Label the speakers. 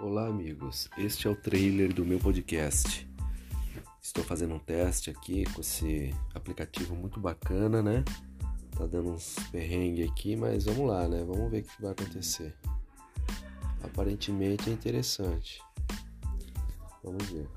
Speaker 1: Olá, amigos. Este é o trailer do meu podcast. Estou fazendo um teste aqui com esse aplicativo muito bacana, né? Tá dando uns perrengues aqui, mas vamos lá, né? Vamos ver o que vai acontecer. Aparentemente é interessante. Vamos ver.